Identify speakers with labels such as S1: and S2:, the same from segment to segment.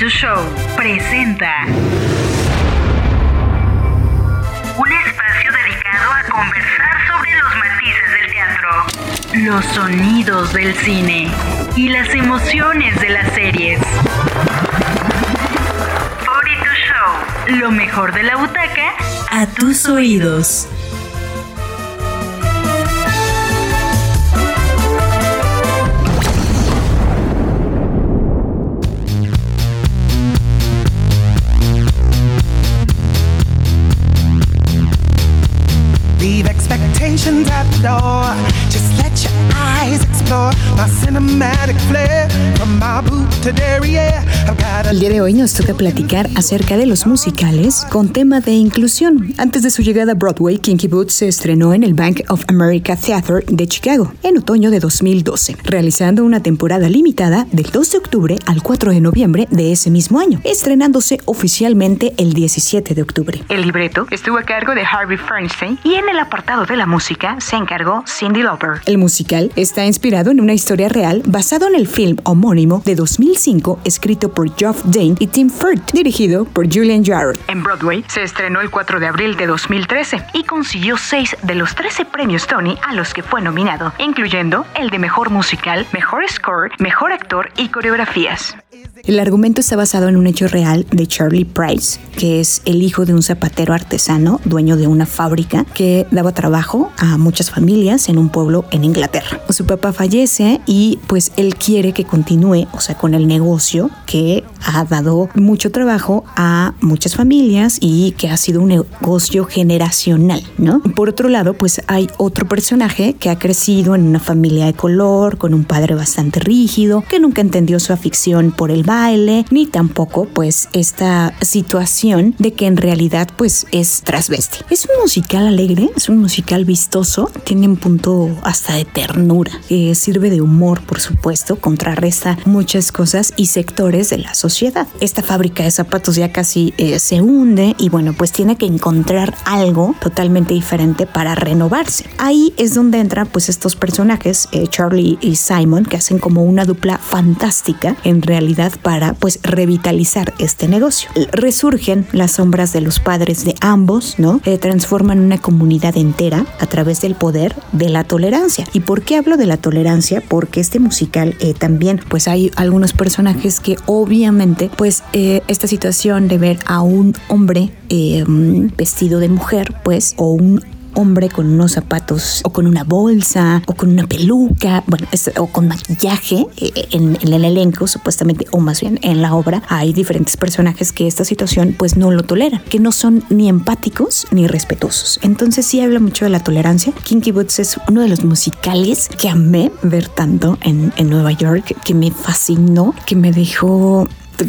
S1: to Show presenta un espacio dedicado a conversar sobre los matices del teatro, los sonidos del cine y las emociones de las series. 42 Show, lo mejor de la butaca a tus oídos.
S2: Expectations at the door.
S3: El día de hoy nos toca platicar acerca de los musicales con tema de inclusión. Antes de su llegada a Broadway, Kinky Boots se estrenó en el Bank of America Theater de Chicago en otoño de 2012, realizando una temporada limitada del 2 de octubre al 4 de noviembre de ese mismo año, estrenándose oficialmente el 17 de octubre. El libreto estuvo a cargo de Harvey Feinstein y en el apartado de la música se encargó Cindy Lauper. El musical está inspirado en una historia real basado en el film homónimo de 2005 escrito por Geoff Dane y Tim Firth, dirigido por Julian Jarrett. En Broadway se estrenó el 4 de abril de 2013 y consiguió 6 de los 13 premios Tony a los que fue nominado, incluyendo el de Mejor Musical, Mejor Score, Mejor Actor y Coreografías. El argumento está basado en un hecho real de Charlie Price, que es el hijo de un zapatero artesano, dueño de una fábrica que daba trabajo a muchas familias en un pueblo en Inglaterra. Su papá fallece y pues él quiere que continúe, o sea, con el negocio que ha dado mucho trabajo a muchas familias y que ha sido un negocio generacional, ¿no? Por otro lado, pues hay otro personaje que ha crecido en una familia de color, con un padre bastante rígido, que nunca entendió su afición por el baile, ni tampoco pues esta situación de que en realidad pues es transvesti. Es un musical alegre, es un musical vistoso, tiene un punto hasta de ternura, que sirve de humor por supuesto, contrarresta muchas cosas y sectores de la sociedad. Esta fábrica de zapatos ya casi eh, se hunde y bueno pues tiene que encontrar algo totalmente diferente para renovarse. Ahí es donde entran pues estos personajes, eh, Charlie y Simon, que hacen como una dupla fantástica en realidad para pues revitalizar este negocio. Resurgen las sombras de los padres de ambos, ¿no? Eh, transforman una comunidad entera a través del poder de la tolerancia. ¿Y por qué hablo de la tolerancia? Porque este musical eh, también pues hay algunos personajes que obviamente pues eh, esta situación de ver a un hombre eh, vestido de mujer pues o un hombre con unos zapatos o con una bolsa o con una peluca, bueno, o con maquillaje eh, en, en el elenco supuestamente o más bien en la obra hay diferentes personajes que esta situación pues no lo toleran, que no son ni empáticos ni respetuosos. Entonces sí habla mucho de la tolerancia. Kinky Boots es uno de los musicales que amé ver tanto en, en Nueva York, que me fascinó, que me dejó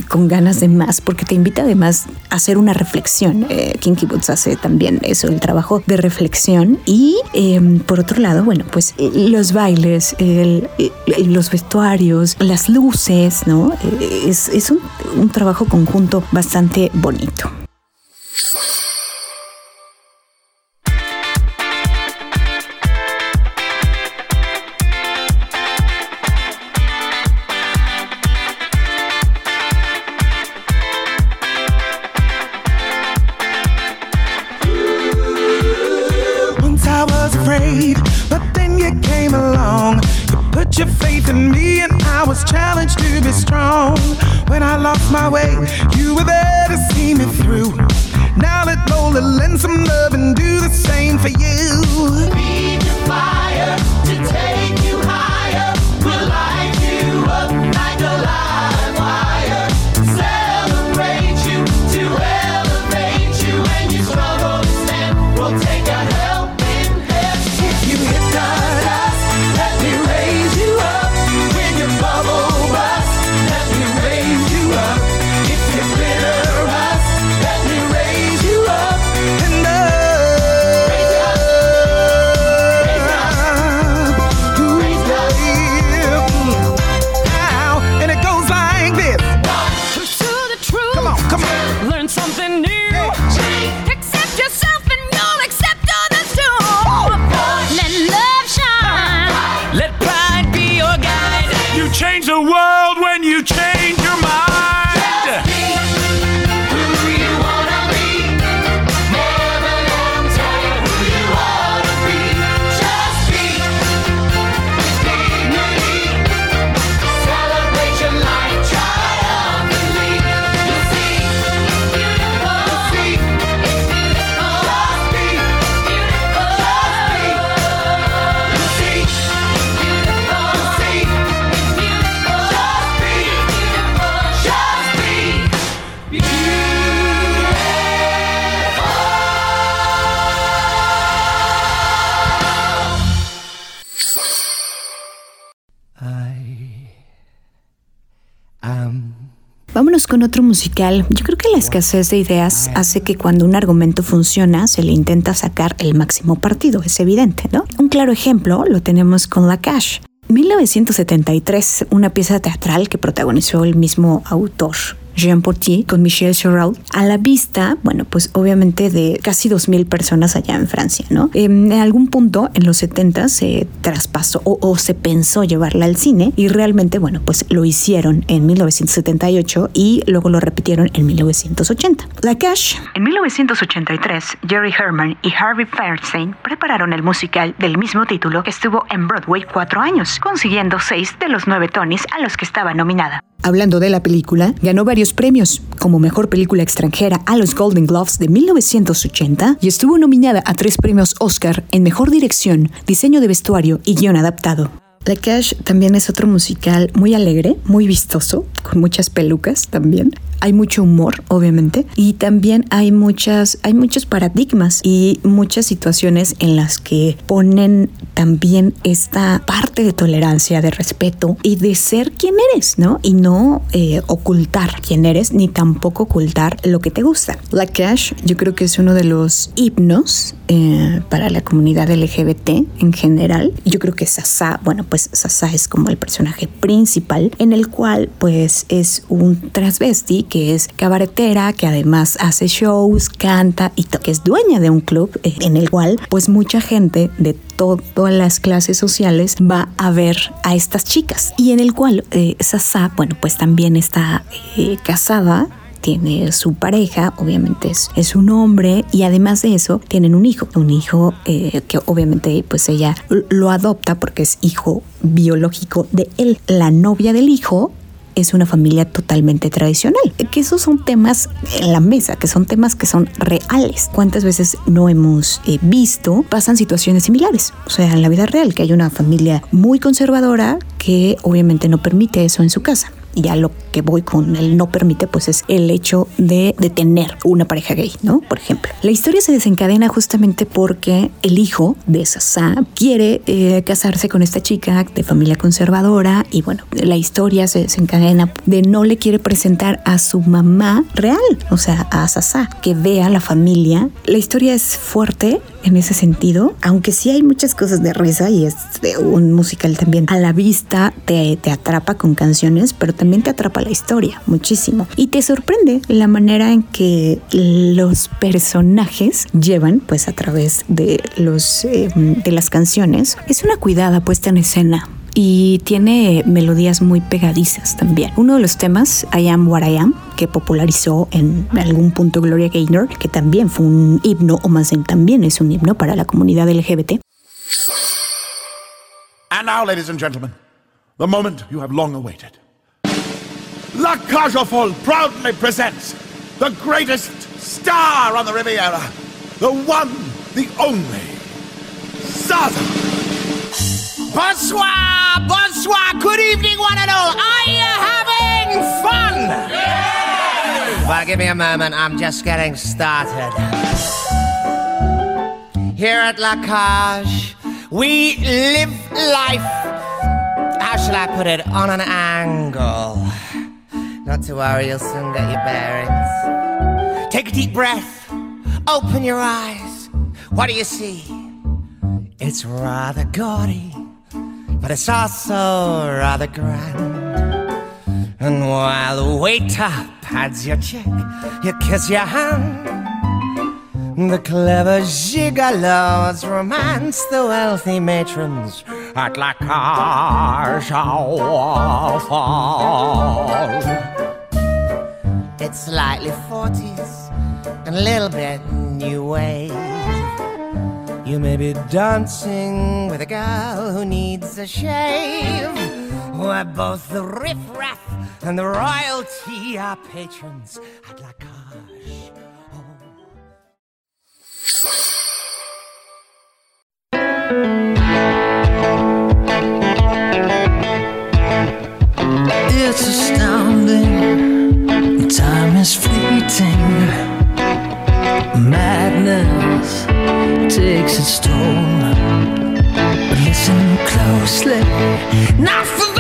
S3: con ganas de más, porque te invita además a hacer una reflexión. Eh, Kinky Boots hace también eso, el trabajo de reflexión. Y eh, por otro lado, bueno, pues eh, los bailes, el- eh, los vestuarios, las luces, ¿no? Eh, es es un trabajo conjunto bastante bonito.
S2: Lost my way, you were there to see me through. Now let Lola lend some love and do the same for you.
S3: Vámonos con otro musical. Yo creo que la escasez de ideas hace que cuando un argumento funciona se le intenta sacar el máximo partido, es evidente, ¿no? Un claro ejemplo lo tenemos con La Cash. 1973, una pieza teatral que protagonizó el mismo autor, Jean Portier con Michel Chorel a la vista, bueno, pues obviamente de casi 2.000 personas allá en Francia, ¿no? Em, en algún punto en los 70 se traspasó o, o, se pensó llevarla al cine y realmente, bueno, pues lo hicieron en 1978 y luego lo repitieron en 1980. La Cash. En 1983, Jerry Herman y Harvey Fierstein prepararon el musical del mismo título que estuvo en Broadway cuatro años, consiguiendo seis de los nueve Tonys a los que estaba nominada. Hablando de la película, ganó varios premios, como Mejor Película Extranjera a los Golden Globes de 1980 y estuvo nominada a tres premios Oscar en Mejor Dirección, Diseño de Vestuario y Guión Adaptado. La Cash también es otro musical muy alegre, muy vistoso, con muchas pelucas también. Hay mucho humor, obviamente, y también hay muchas, hay muchos paradigmas y muchas situaciones en las que ponen también esta parte de tolerancia, de respeto y de ser quien eres, ¿no? Y no eh, ocultar quién eres, ni tampoco ocultar lo que te gusta. La Cash, yo creo que es uno de los himnos eh, para la comunidad LGBT en general. Yo creo que Sasa, bueno, pues Sasa es como el personaje principal, en el cual pues es un transvesti que es cabaretera, que además hace shows, canta y que es dueña de un club eh, en el cual pues mucha gente de todas las clases sociales va a ver a estas chicas y en el cual eh, Sasa, bueno, pues también está eh, casada tiene su pareja, obviamente es, un hombre y además de eso tienen un hijo, un hijo que obviamente pues ella lo adopta porque es hijo biológico de él. La novia del hijo es una familia totalmente tradicional. Que esos son temas en la mesa, que son temas que son reales. ¿Cuántas veces no hemos eh, visto? Pasan situaciones similares. O sea, en la vida real, que hay una familia muy conservadora que obviamente no permite eso en su casa ya lo que voy con el no permite, pues es el hecho de, de, tener una pareja gay, ¿no? Por ejemplo. La historia se desencadena justamente porque el hijo de Sasa quiere eh, casarse con esta chica de familia conservadora y bueno, la historia se desencadena de no le quiere presentar a su mamá real, o sea, a Sasa, que vea la familia. La historia es fuerte en ese sentido, aunque sí hay muchas cosas de risa y es un musical también. A la vista, te, te atrapa con canciones, pero también te atrapa la historia muchísimo. Y te sorprende la manera en que los personajes llevan pues a través de los eh, de las canciones. Es una cuidada puesta en escena y tiene melodías muy pegadizas también. Uno de los temas, I Am What I Am, que popularizó en algún punto Gloria Gaynor, que también fue un himno, o más bien también es un himno para la comunidad LGBT.
S4: And now, ladies and gentlemen, the moment you have long awaited. La Folles proudly presents the greatest star on the Riviera, the one, the only, Zaza.
S5: Bonsoir, bonsoir, good evening, one and all. Are you having fun? Well, give me a moment, I'm just getting started. Here at La Cage, we live life, how shall I put it, on an angle. Not to worry, you'll soon get your bearings. Take a deep breath, open your eyes. What do you see? It's rather gaudy but it's also rather grand. And while the waiter pads your check, you kiss your hand. The clever gigolos romance the wealthy matrons at La Cage Folles. It's slightly 40s and a little bit new wave. You may be dancing with a girl who needs a shave. Where both the riffraff and the royalty are patrons at La Cage. Oh.
S6: It's astounding. Time is fleeting. Madness takes its toll. Not for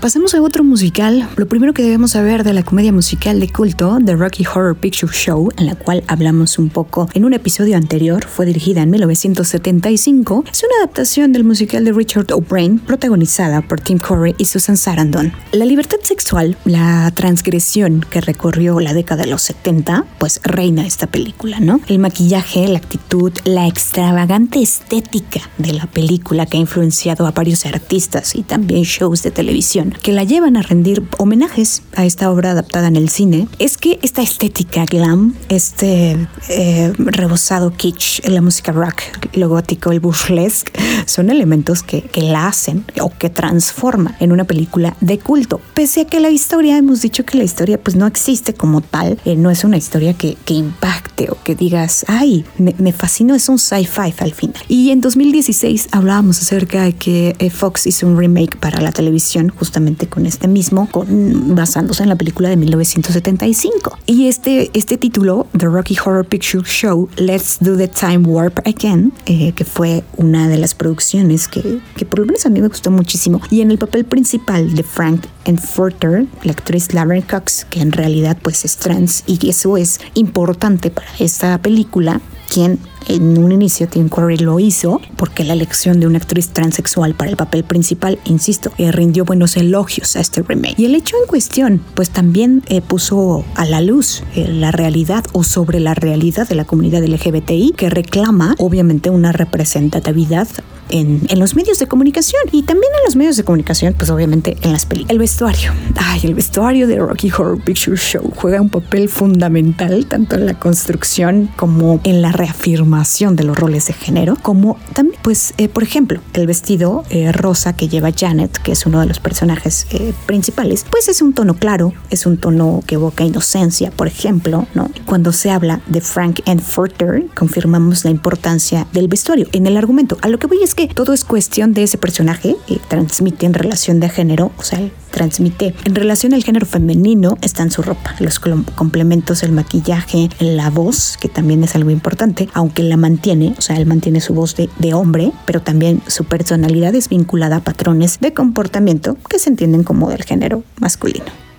S3: Pasemos a otro musical. Lo primero que debemos saber de la comedia musical de culto, The Rocky Horror Picture Show, en la cual hablamos un poco en un episodio anterior, fue dirigida en 1975. Es una adaptación del musical de Richard O'Brien, protagonizada por Tim Curry y Susan Sarandon. La libertad sexual, la transgresión que recorrió la década de los 70, pues reina esta película, ¿no? El maquillaje, la actitud, la extravagante estética de la película que ha influenciado a varios artistas y también shows de televisión que la llevan a rendir homenajes a esta obra adaptada en el cine, es que esta estética glam, este eh, rebosado kitsch, la música rock, lo gótico, el burlesque, son elementos que, que la hacen o que transforman en una película de culto. Pese a que la historia, hemos dicho que la historia pues no existe como tal, eh, no es una historia que, que impacte o que digas, ay, me, me fascinó, es un sci-fi al final. Y en 2016 hablábamos acerca de que eh, Fox hizo un remake para la televisión justamente con este mismo, con, basándose en la película de 1975. Y este, este título, The Rocky Horror Picture Show, Let's Do the Time Warp Again, eh, que fue una de las producciones que, que por lo menos a mí me gustó muchísimo. Y en el papel principal de Frank Enforter, la actriz Lauren Cox, que en realidad pues es trans y eso es importante para esta película, quien en un inicio Tim Curry lo hizo porque la elección de una actriz transexual para el papel principal, insisto, eh, rindió buenos elogios a este remake. Y el hecho en cuestión, pues también eh, puso a la luz eh, la realidad o sobre la realidad de la comunidad LGBTI que reclama obviamente una representatividad en, en, los medios de comunicación y también en los medios de comunicación, pues obviamente en las películas. El vestuario. Ay, el vestuario de Rocky Horror Picture Show juega un papel fundamental tanto en la construcción como en la reafirmación de los roles de género, como también, pues, eh, por ejemplo, el vestido eh, rosa que lleva Janet, que es uno de los personajes eh, principales, pues es un tono claro, es un tono que evoca inocencia, por ejemplo, ¿no? Cuando se habla de Frank Enforter, confirmamos la importancia del vestuario. En el argumento, a lo que voy es que todo es cuestión de ese personaje y transmite en relación de género, o sea, transmite en relación al género femenino está en su ropa, los complementos, el maquillaje, la voz, que también es algo importante, aunque la mantiene, o sea, él mantiene su voz de, de hombre, pero también su personalidad es vinculada a patrones de comportamiento que se entienden como del género masculino.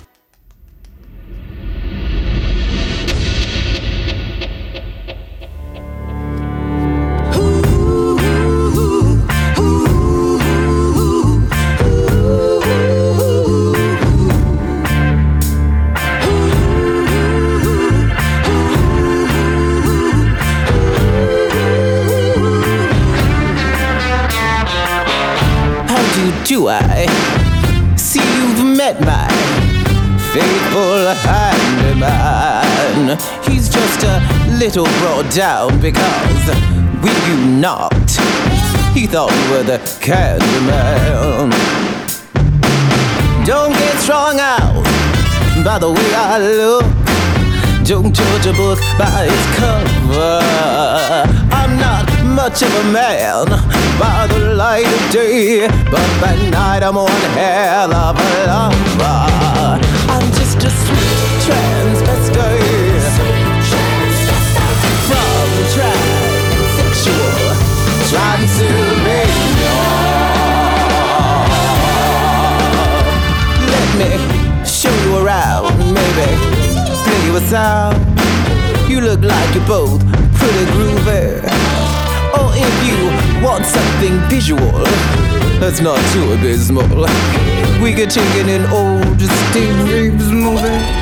S7: Do I see you've met my faithful handyman? He's just a little brought down because we you knocked, he thought you were the candyman. Don't get strung out by the way I look. Don't judge a book by its cover. I'm not much of a man by the light of day, but by night I'm one hell of a lover. I'm just a sweet transvestite from transsexual Transylvania. Let me show you around, maybe play you a sound. You look like you're both want something visual, that's not too abysmal. We could take in an old Steve Reeves movie.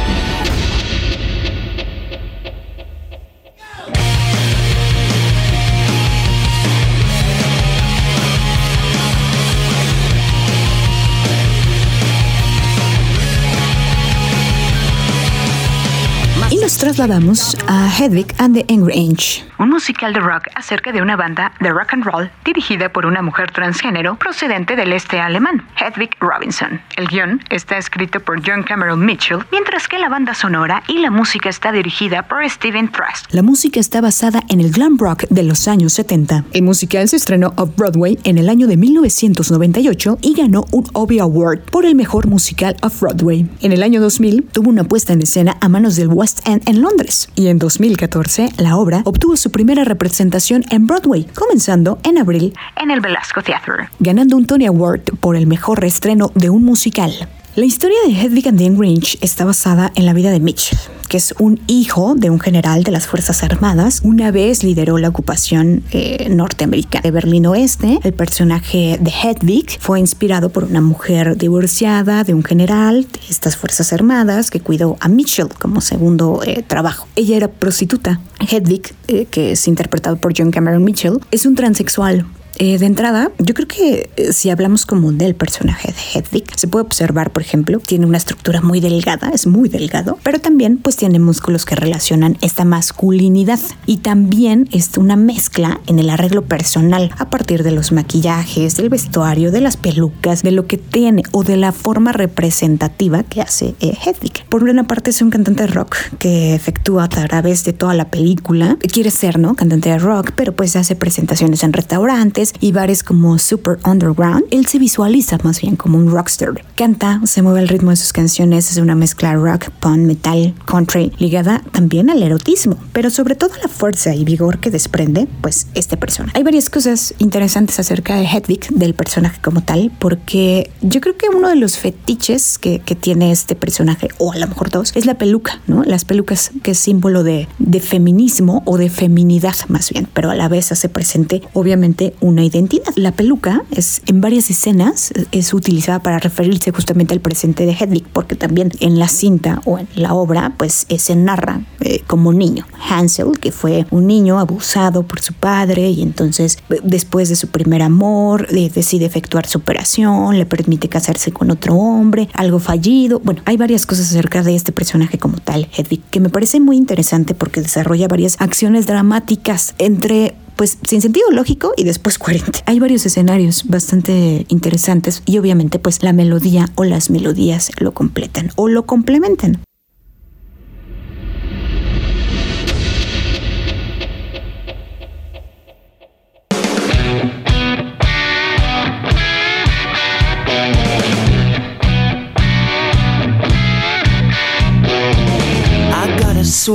S3: Trasladamos a Hedwig and the Angry Inch, un musical de rock acerca de una banda de rock and roll dirigida por una mujer transgénero procedente del este alemán, Hedwig Robinson. El guion está escrito por John Cameron Mitchell, mientras que la banda sonora y la música está dirigida por Steven Trust. La música está basada en el glam rock de los años 70. El musical se estrenó off-Broadway en el año de 1998 y ganó un Obie Award por el mejor musical off-Broadway. En el año 2000 tuvo una puesta en escena a manos del West End en Londres. Y en 2014, la obra obtuvo su primera representación en Broadway, comenzando en abril
S1: En el Velasco Theater.
S3: ganando un Tony Award por el mejor reestreno de un musical. La historia de Hedwig and the Angry Inch está basada en la vida de Mitch, que es un hijo de un general de las Fuerzas Armadas. Una vez lideró la ocupación eh, norteamericana de Berlín Oeste. El personaje de Hedwig fue inspirado por una mujer divorciada de un general de estas Fuerzas Armadas que cuidó a Mitchell como segundo eh, trabajo. Ella era prostituta. Hedwig, eh, que es interpretado por John Cameron Mitchell, es un transexual eh, de entrada, yo creo que eh, si hablamos como del personaje de Hedwig, se puede observar, por ejemplo, tiene una estructura muy delgada, es muy delgado, pero también pues tiene músculos que relacionan esta masculinidad y también es una mezcla en el arreglo personal a partir de los maquillajes, del vestuario, de las pelucas, de lo que tiene o de la forma representativa que hace eh, Hedwig. Por una parte es un cantante de rock que efectúa a través de toda la película, quiere ser, ¿no? Cantante de rock, pero pues hace presentaciones en restaurantes y bares como Super Underground. Él se visualiza más bien como un rockstar. Canta, se mueve al ritmo de sus canciones, es una mezcla rock, punk, metal, country, ligada también al erotismo, pero sobre todo a la fuerza y vigor que desprende, pues, este personaje. Hay varias cosas interesantes acerca de Hedwig, del personaje como tal, porque yo creo que uno de los fetiches que, que tiene este personaje, o a lo mejor dos, es la peluca, ¿no? Las pelucas que es símbolo de, de feminismo o de feminidad más bien, pero a la vez hace presente obviamente una identidad. La peluca es en varias escenas es utilizada para referirse justamente al presente de Hedwig, porque también en la cinta o en la obra pues eh, se narra eh, como niño. Hansel, que fue un niño abusado por su padre y entonces eh, después de su primer amor decide efectuar su operación, le permite casarse con otro hombre, algo fallido. Bueno, hay varias cosas acerca de este personaje como tal, Hedwig, que me parece muy interesante porque desarrolla varias acciones dramáticas entre pues sin sentido lógico y después coherente. Hay varios escenarios bastante interesantes y obviamente pues la melodía o las melodías lo completan o lo complementan.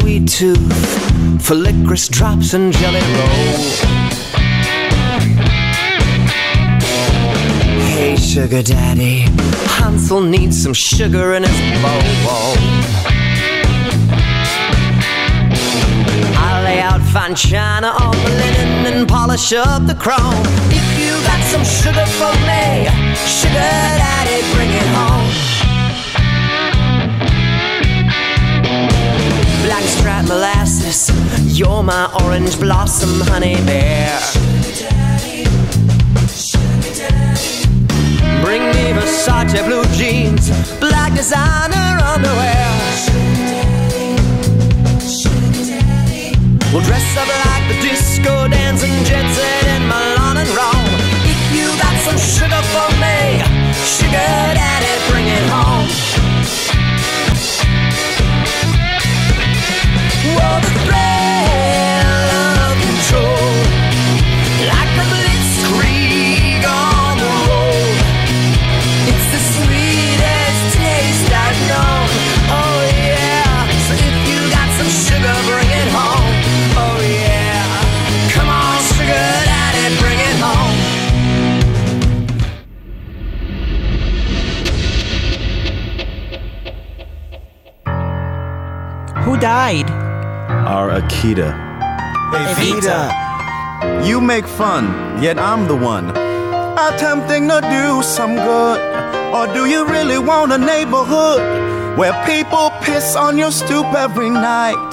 S7: Sweet tooth for licorice drops and jelly roll. Hey, sugar daddy, Hansel needs some sugar in his bowl. I lay out fine china on the linen and polish up the chrome. If you got some sugar for me, sugar daddy, bring it home. Blackstrap molasses, you're my orange blossom honey bear. Bring me Versace blue jeans, black designer underwear. We'll dress up like the disco dancing jet set in Milan and Rome. If you got some sugar for me, sugar daddy, bring it home. All the
S8: threads
S9: Our Akita.
S7: Evita.
S9: You make fun, yet I'm the one.
S2: Attempting to do some good. Or do you really want a neighborhood where people piss on your stoop every night?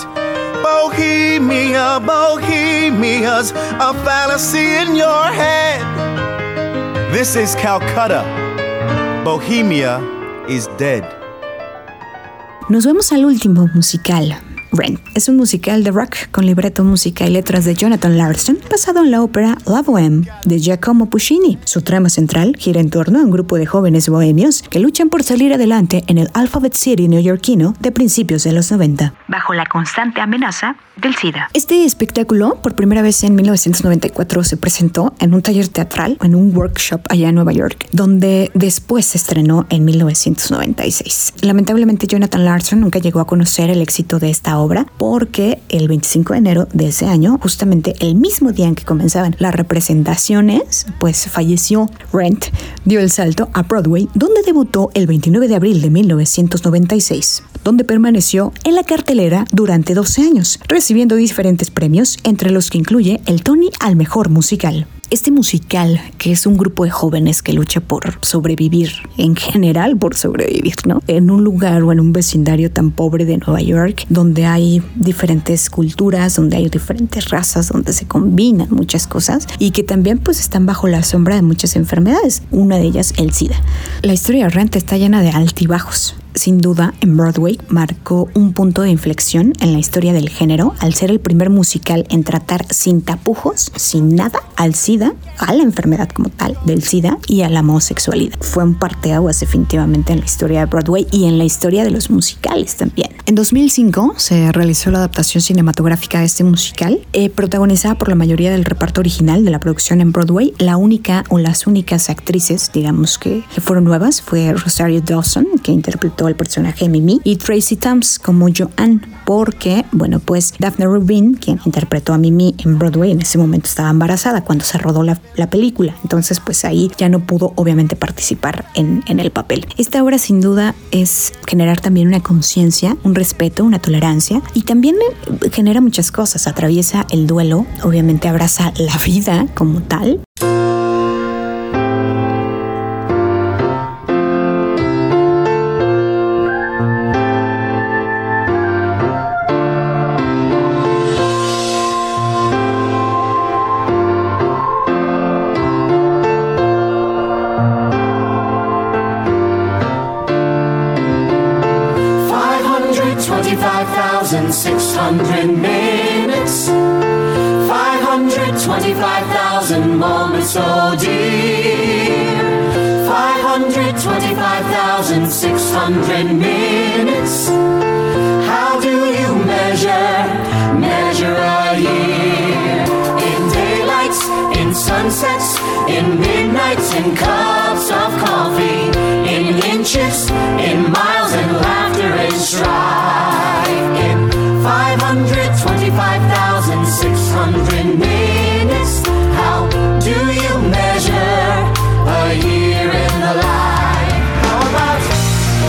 S2: Bohemia, Bohemia's a fallacy in your head.
S9: This is Calcutta. Bohemia is dead.
S3: Nos vemos al último musical. Rent es un musical de rock con libreto, música y letras de Jonathan Larson, basado en la ópera La Bohème de Giacomo Puccini. Su trama central gira en torno a un grupo de jóvenes bohemios que luchan por salir adelante en el Alphabet City neoyorquino de principios de los 90.
S1: Bajo la constante amenaza del SIDA.
S3: Este espectáculo, por primera vez en 1994, se presentó en un taller teatral, en un workshop allá en Nueva York, donde después se estrenó en 1996. Lamentablemente, Jonathan Larson nunca llegó a conocer el éxito de esta obra porque el 25 de enero de ese año, justamente el mismo día en que comenzaban las representaciones, pues falleció Rent, dio el salto a Broadway, donde debutó el 29 de abril de 1996, donde permaneció en la cartelera durante 12 años, recibiendo diferentes premios, entre los que incluye el Tony al mejor musical. Este musical, que es un grupo de jóvenes que lucha por sobrevivir, en general por sobrevivir, ¿no? En un lugar o en un vecindario tan pobre de Nueva York, donde hay diferentes culturas, donde hay diferentes razas, donde se combinan muchas cosas y que también pues están bajo la sombra de muchas enfermedades, una de ellas el SIDA. La historia de está llena de altibajos, sin duda, en Broadway marcó un punto de inflexión en la historia del género al ser el primer musical en tratar sin tapujos, sin nada, al SIDA, a la enfermedad como tal del SIDA y a la homosexualidad. Fue un parteaguas definitivamente en la historia de Broadway y en la historia de los musicales también. En 2005 se realizó la adaptación cinematográfica de este musical, eh, protagonizada por la mayoría del reparto original de la producción en Broadway. La única o las únicas actrices, digamos que, que fueron nuevas, fue Rosario Dawson, que interpretó el personaje de Mimi, y Tracy Thoms como Joanne, porque, bueno, pues Daphne Rubin, quien interpretó a Mimi en Broadway, en ese momento estaba embarazada cuando se rodó la, la película, entonces pues ahí ya no pudo obviamente participar en, en el papel. Esta obra sin duda es generar también una conciencia, un respeto, una tolerancia, y también eh, genera muchas cosas, atraviesa el duelo, obviamente abraza la vida como tal,
S10: Five thousand six hundred minutes. 525,000 moments, oh dear. 525,600 minutes. How do you measure, measure a year? In daylights, in sunsets, in midnights, in cups of coffee, in inches, in miles, and laughter and strife. 525,600 minutes, how do you measure a year in the life? How about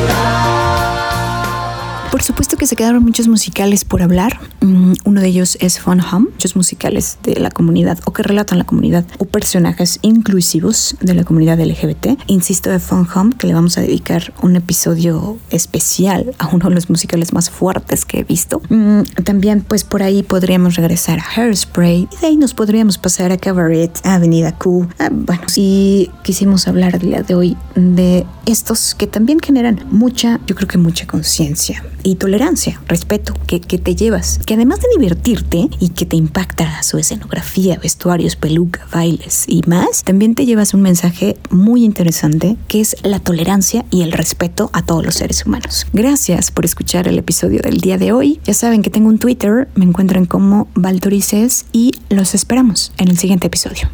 S10: love?
S3: Por supuesto que se quedaron muchos musicales por hablar. Mm, Uno de ellos es Fun Home, muchos musicales de la comunidad o que relatan la comunidad o personajes inclusivos de la comunidad LGBT. Insisto de Fun Home que le vamos a dedicar un episodio especial a uno de los musicales más fuertes que he visto. Mm, También pues por ahí podríamos regresar a Hairspray y de ahí nos podríamos pasar a Cabaret, a Avenida Q. Ah, bueno, si quisimos hablar el día de hoy de estos que también generan mucha, yo creo que mucha conciencia y tolerancia, respeto que, que te llevas, que además de divertirte y que te impacta su escenografía, vestuarios, peluca, bailes y más, también te llevas un mensaje muy interesante que es la tolerancia y el respeto a todos los seres humanos. Gracias por escuchar el episodio del día de hoy. Ya saben que tengo un Twitter, me encuentran como Valtorices y los esperamos en el siguiente episodio.